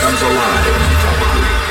comes alive